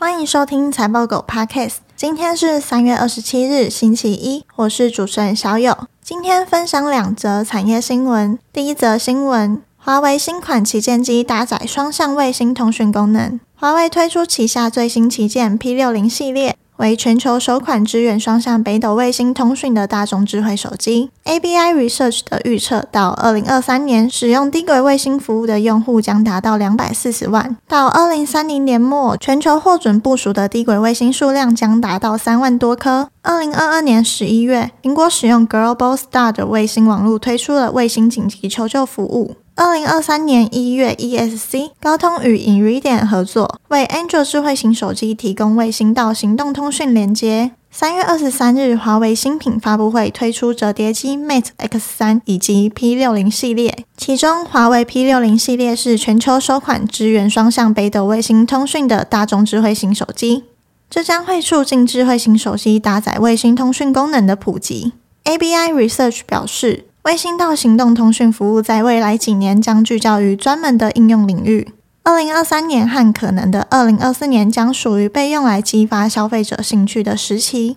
欢迎收听财报狗 Podcast。今天是三月二十七日，星期一。我是主持人小友。今天分享两则产业新闻。第一则新闻：华为新款旗舰机搭载双向卫星通讯功能。华为推出旗下最新旗舰 P60 系列。为全球首款支援双向北斗卫星通讯的大众智慧手机。ABI Research 的预测，到二零二三年，使用低轨卫星服务的用户将达到两百四十万；到二零三零年末，全球获准部署的低轨卫星数量将达到三万多颗。二零二二年十一月，苹果使用 Global Star 的卫星网络推出了卫星紧急求救服务。二零二三年一月，ESC 高通与 i n r i d i a n 合作，为 Android 智慧型手机提供卫星到行动通讯连接。三月二十三日，华为新品发布会推出折叠机 Mate X 三以及 P 六零系列，其中华为 P 六零系列是全球首款支援双向北斗卫星通讯的大众智慧型手机，这将会促进智慧型手机搭载卫星通讯功能的普及。ABI Research 表示。卫星到行动通讯服务在未来几年将聚焦于专门的应用领域。二零二三年和可能的二零二四年将属于被用来激发消费者兴趣的时期。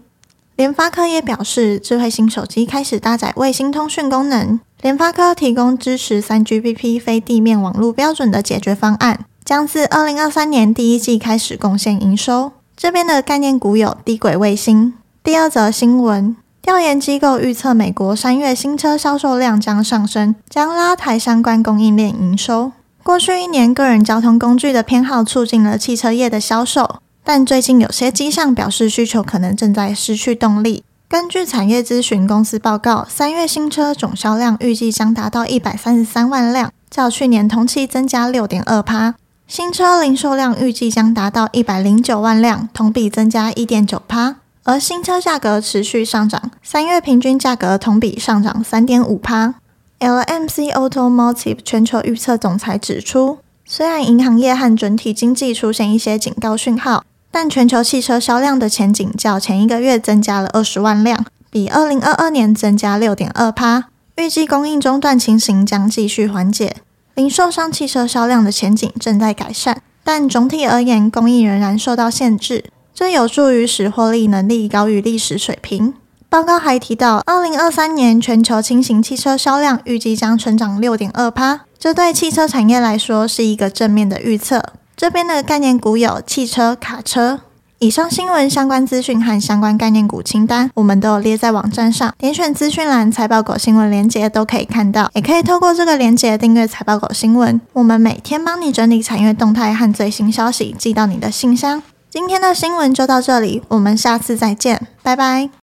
联发科也表示，智慧型手机开始搭载卫星通讯功能。联发科提供支持三 GPP 非地面网络标准的解决方案，将自二零二三年第一季开始贡献营收。这边的概念股有低轨卫星。第二则新闻。调研机构预测，美国三月新车销售量将上升，将拉抬相关供应链营收。过去一年，个人交通工具的偏好促进了汽车业的销售，但最近有些迹象表示需求可能正在失去动力。根据产业咨询公司报告，三月新车总销量预计将达到一百三十三万辆，较去年同期增加六点二趴。新车零售量预计将达到一百零九万辆，同比增加一点九趴。而新车价格持续上涨，三月平均价格同比上涨三点五趴。LMC Automotive 全球预测总裁指出，虽然银行业和整体经济出现一些警告讯号，但全球汽车销量的前景较前一个月增加了二十万辆，比二零二二年增加六点二趴。预计供应中断情形将继续缓解，零售商汽车销量的前景正在改善，但总体而言，供应仍然受到限制。这有助于使获利能力高于历史水平。报告还提到，二零二三年全球轻型汽车销量预计将成长六点二趴，这对汽车产业来说是一个正面的预测。这边的概念股有汽车、卡车。以上新闻相关资讯和相关概念股清单，我们都有列在网站上，点选资讯栏财报狗新闻连结都可以看到，也可以透过这个连结订阅财报狗新闻。我们每天帮你整理产业动态和最新消息，寄到你的信箱。今天的新闻就到这里，我们下次再见，拜拜。